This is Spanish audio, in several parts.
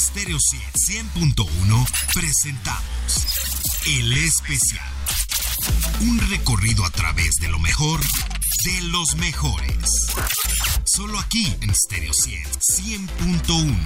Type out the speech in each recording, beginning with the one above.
Stereo 100.1 presentamos El Especial. Un recorrido a través de lo mejor de los mejores. Solo aquí en Stereo 100.1.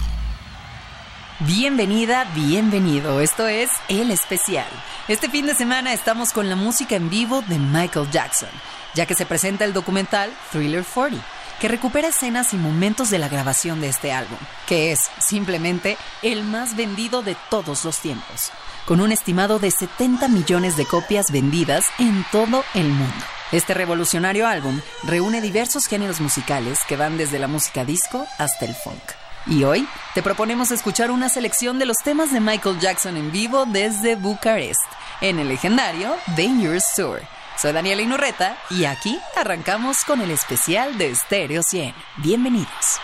Bienvenida, bienvenido. Esto es El Especial. Este fin de semana estamos con la música en vivo de Michael Jackson, ya que se presenta el documental Thriller 40 que recupera escenas y momentos de la grabación de este álbum, que es simplemente el más vendido de todos los tiempos, con un estimado de 70 millones de copias vendidas en todo el mundo. Este revolucionario álbum reúne diversos géneros musicales que van desde la música disco hasta el funk. Y hoy te proponemos escuchar una selección de los temas de Michael Jackson en vivo desde Bucarest, en el legendario Dangerous Tour soy Daniela Inurreta y aquí arrancamos con el especial de Stereo 100. Bienvenidos.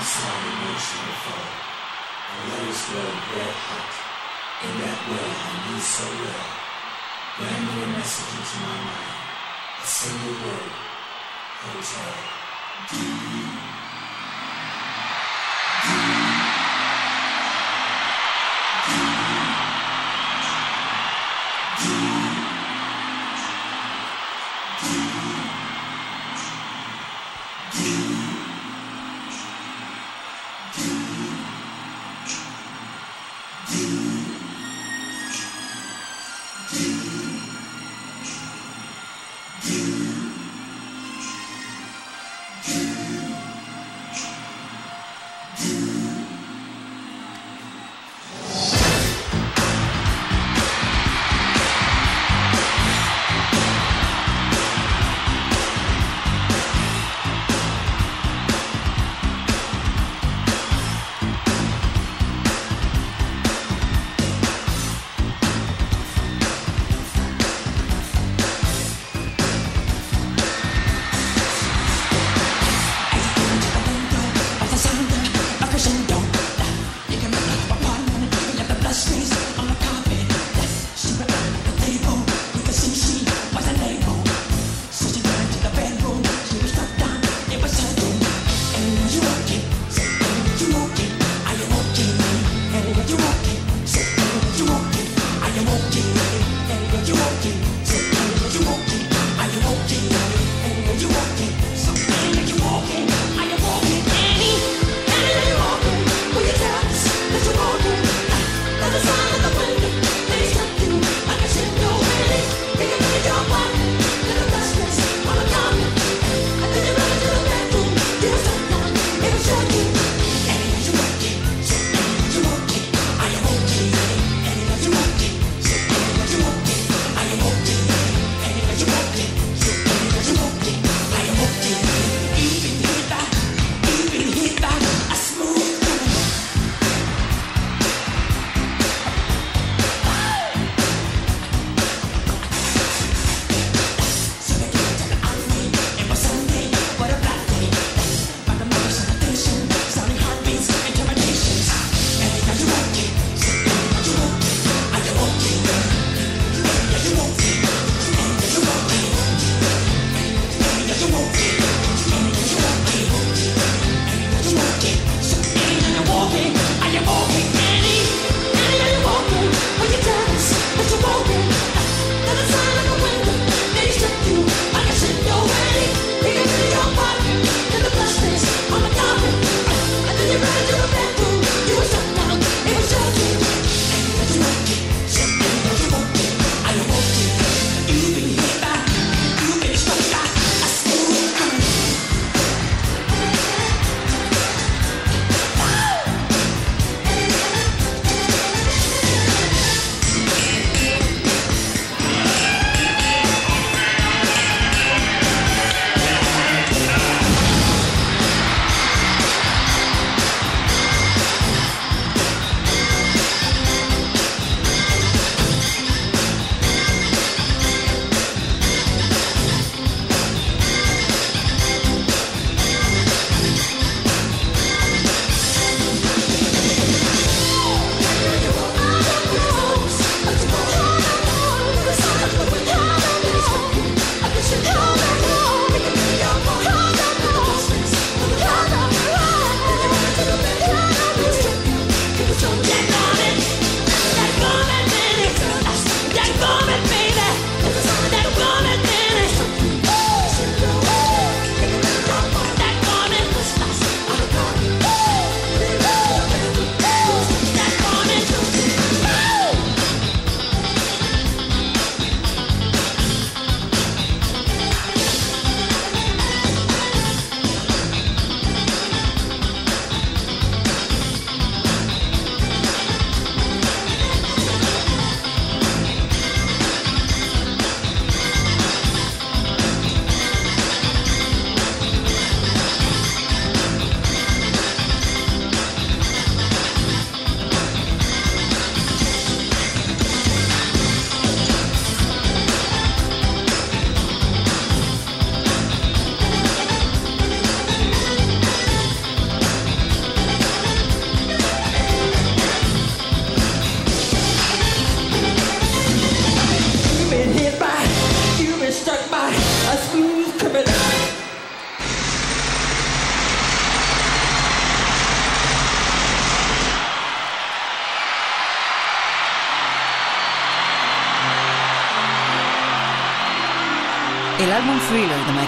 inside the nation fire and let us grow red hot in that way I knew so well. Brand new message into my mind, a single word, hotel. Do you?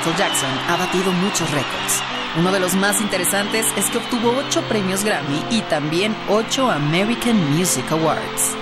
Michael Jackson ha batido muchos récords. Uno de los más interesantes es que obtuvo 8 premios Grammy y también 8 American Music Awards.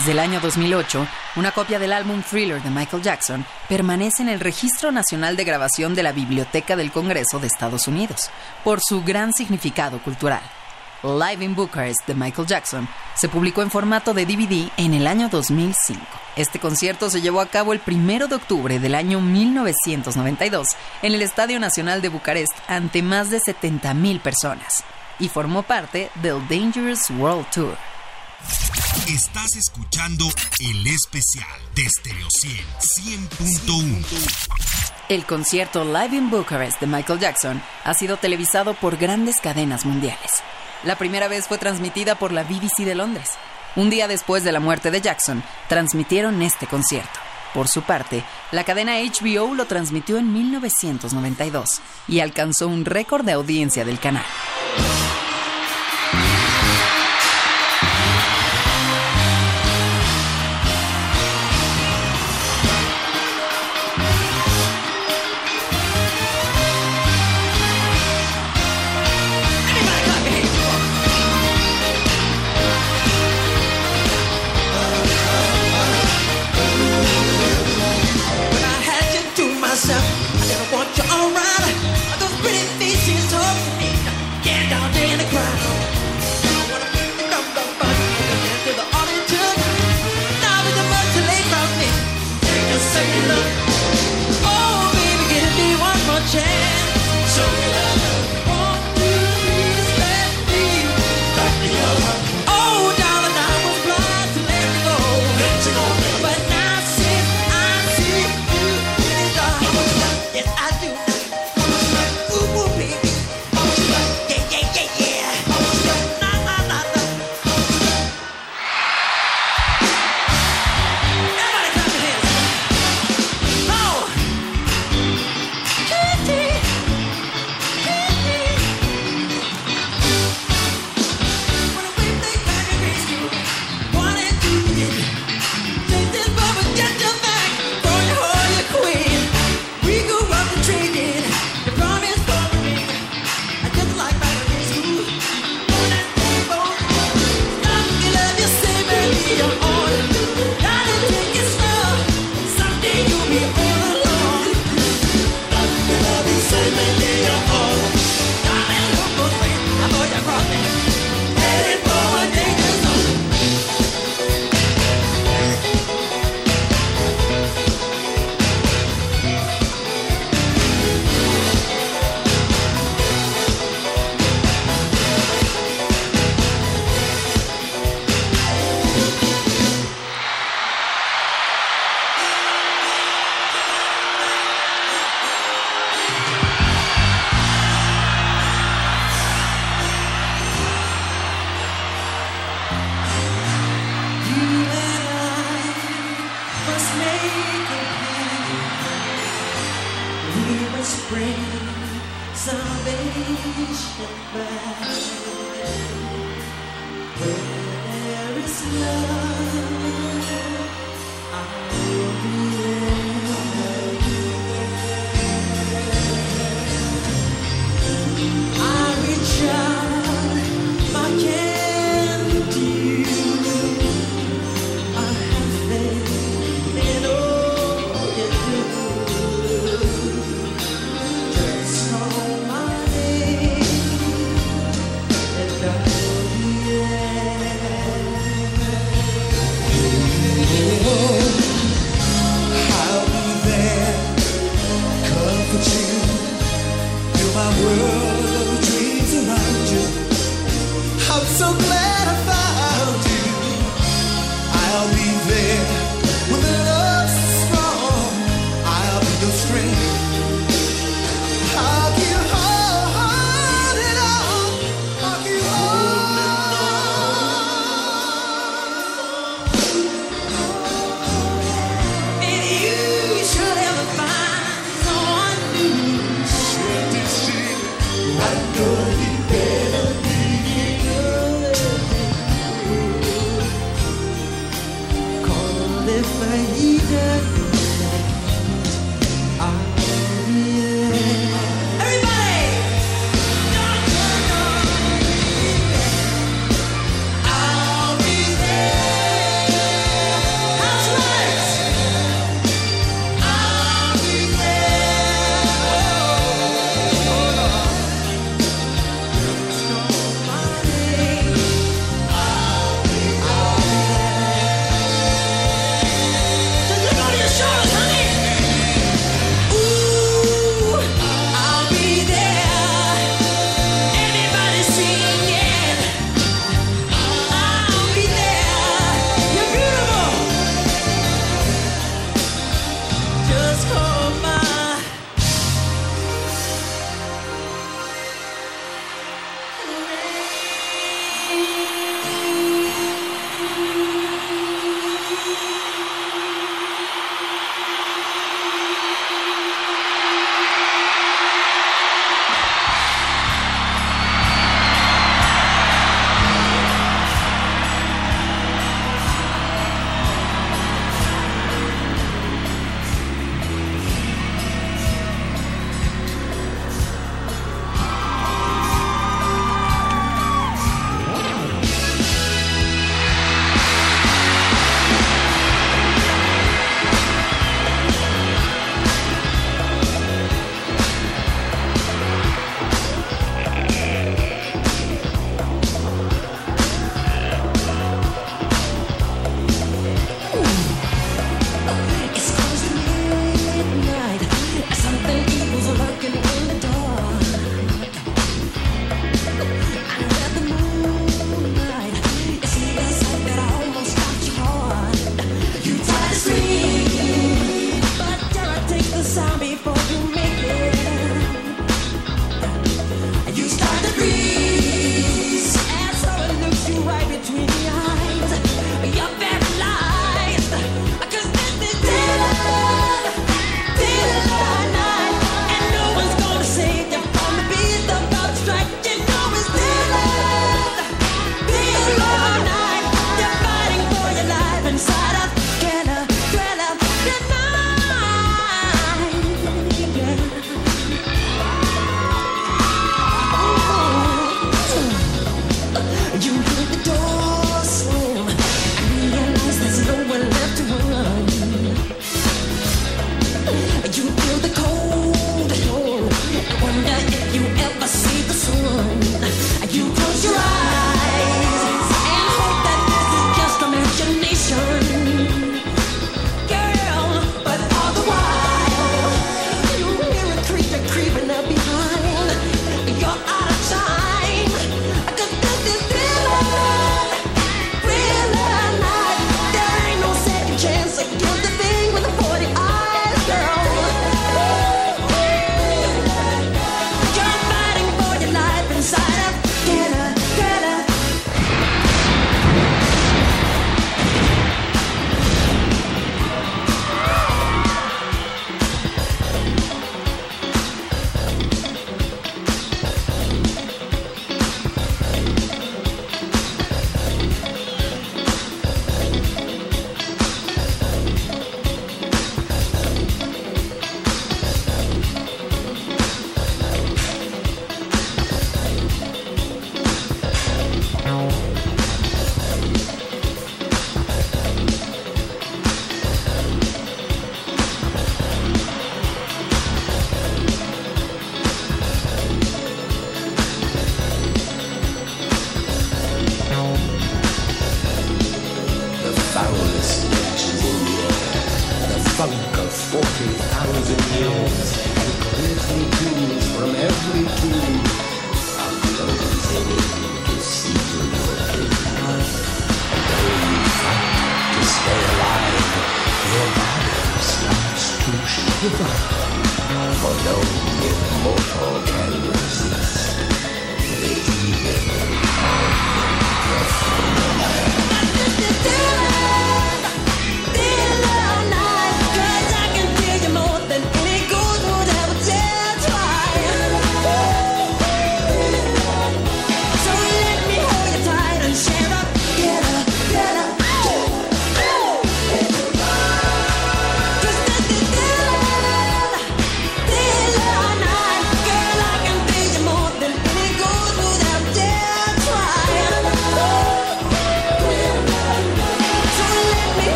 Desde el año 2008, una copia del álbum Thriller de Michael Jackson permanece en el Registro Nacional de Grabación de la Biblioteca del Congreso de Estados Unidos por su gran significado cultural. Live in Bucharest de Michael Jackson se publicó en formato de DVD en el año 2005. Este concierto se llevó a cabo el 1 de octubre del año 1992 en el Estadio Nacional de Bucarest ante más de 70.000 personas y formó parte del Dangerous World Tour. Estás escuchando el especial de Stereo 100 100.1. El concierto Live in Bucharest de Michael Jackson ha sido televisado por grandes cadenas mundiales. La primera vez fue transmitida por la BBC de Londres. Un día después de la muerte de Jackson, transmitieron este concierto. Por su parte, la cadena HBO lo transmitió en 1992 y alcanzó un récord de audiencia del canal.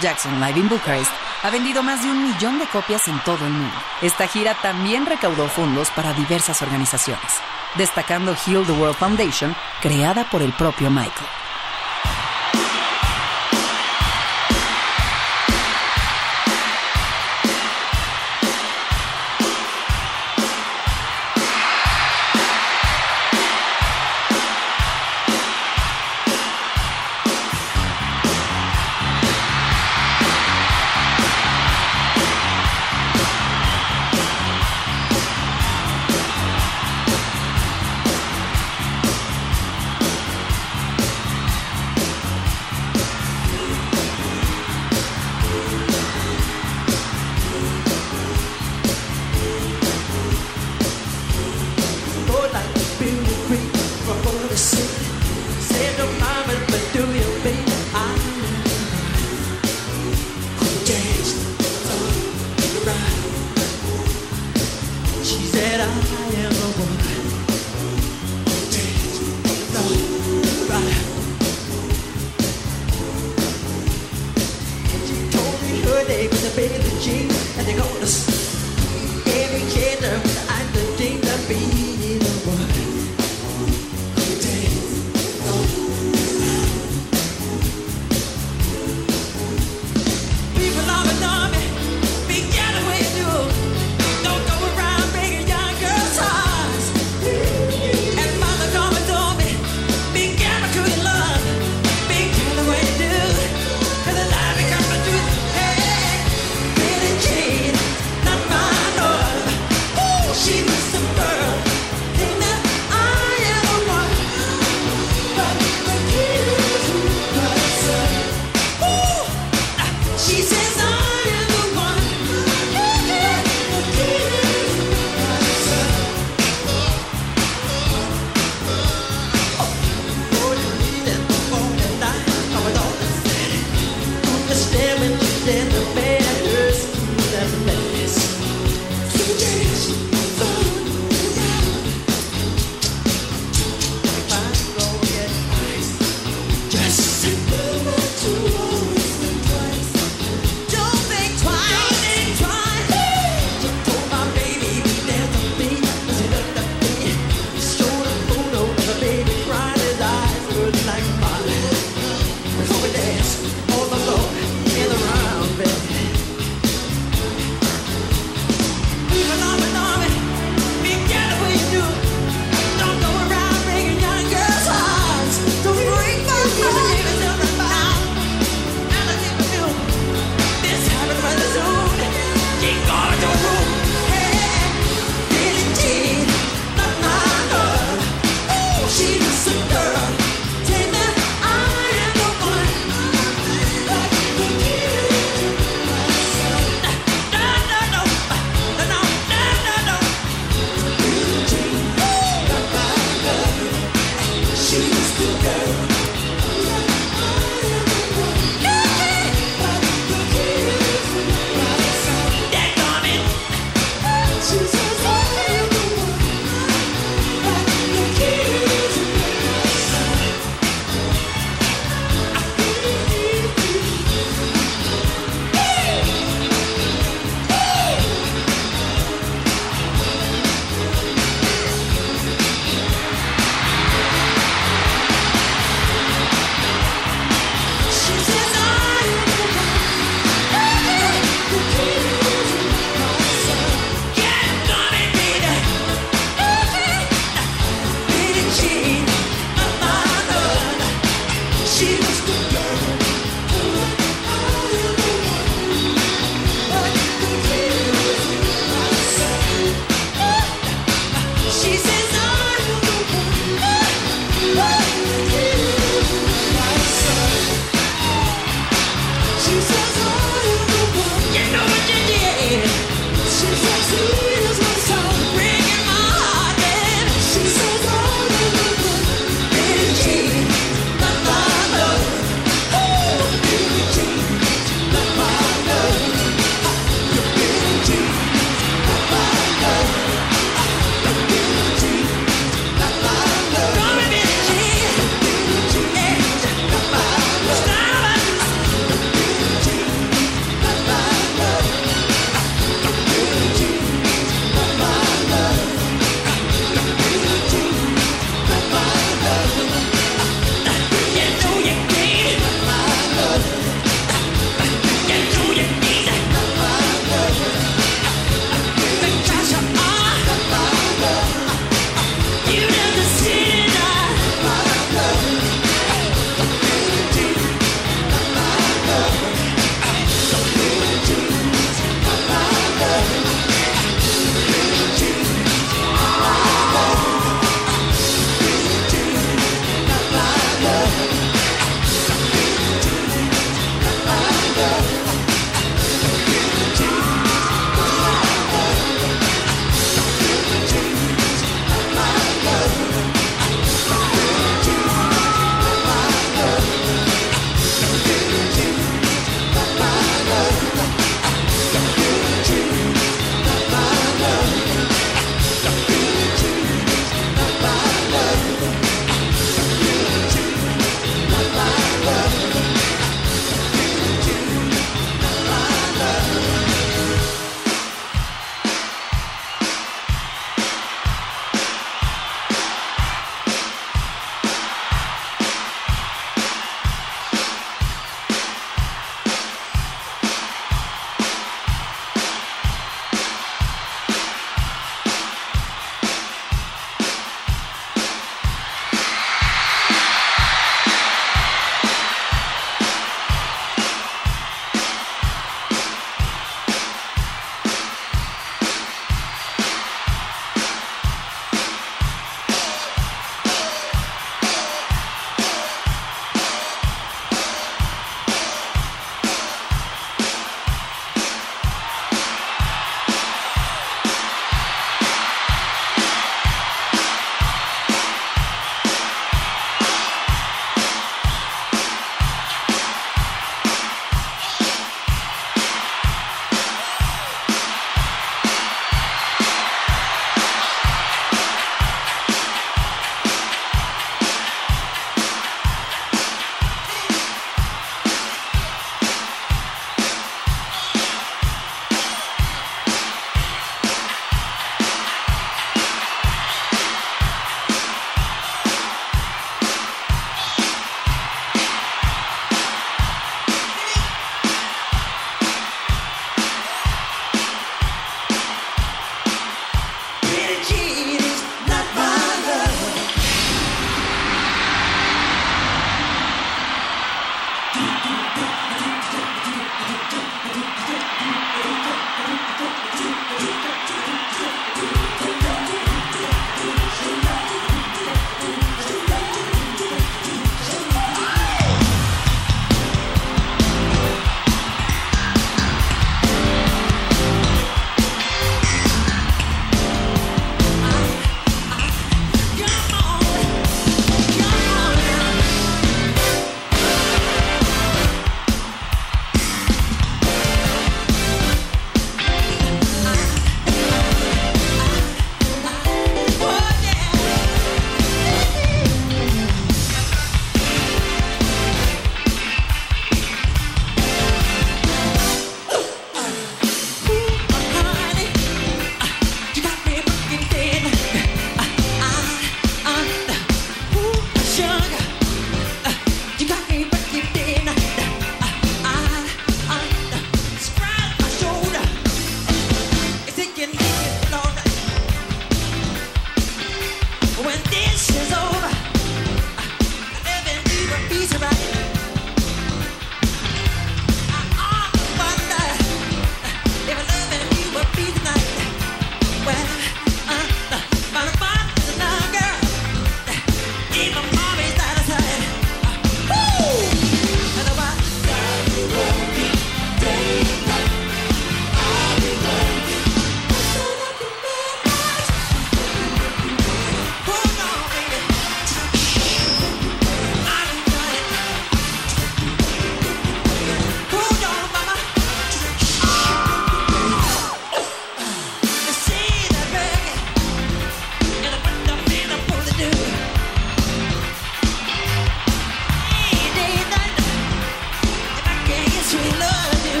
Jackson Live in Bucharest ha vendido más de un millón de copias en todo el mundo. Esta gira también recaudó fondos para diversas organizaciones, destacando Heal the World Foundation, creada por el propio Michael.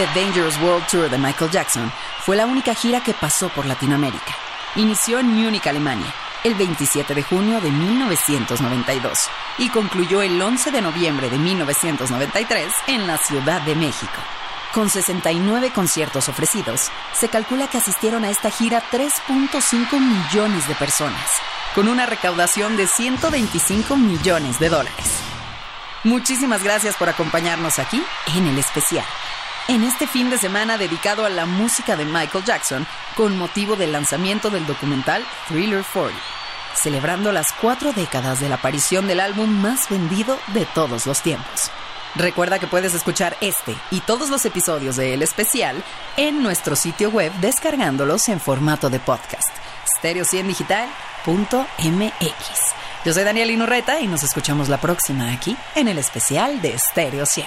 The Dangerous World Tour de Michael Jackson fue la única gira que pasó por Latinoamérica. Inició en Múnich, Alemania, el 27 de junio de 1992 y concluyó el 11 de noviembre de 1993 en la Ciudad de México. Con 69 conciertos ofrecidos, se calcula que asistieron a esta gira 3.5 millones de personas, con una recaudación de 125 millones de dólares. Muchísimas gracias por acompañarnos aquí en el especial en este fin de semana dedicado a la música de Michael Jackson con motivo del lanzamiento del documental Thriller 40, celebrando las cuatro décadas de la aparición del álbum más vendido de todos los tiempos. Recuerda que puedes escuchar este y todos los episodios de El Especial en nuestro sitio web descargándolos en formato de podcast, stereo100digital.mx. Yo soy Daniel Inurreta y nos escuchamos la próxima aquí en el especial de Stereo 100.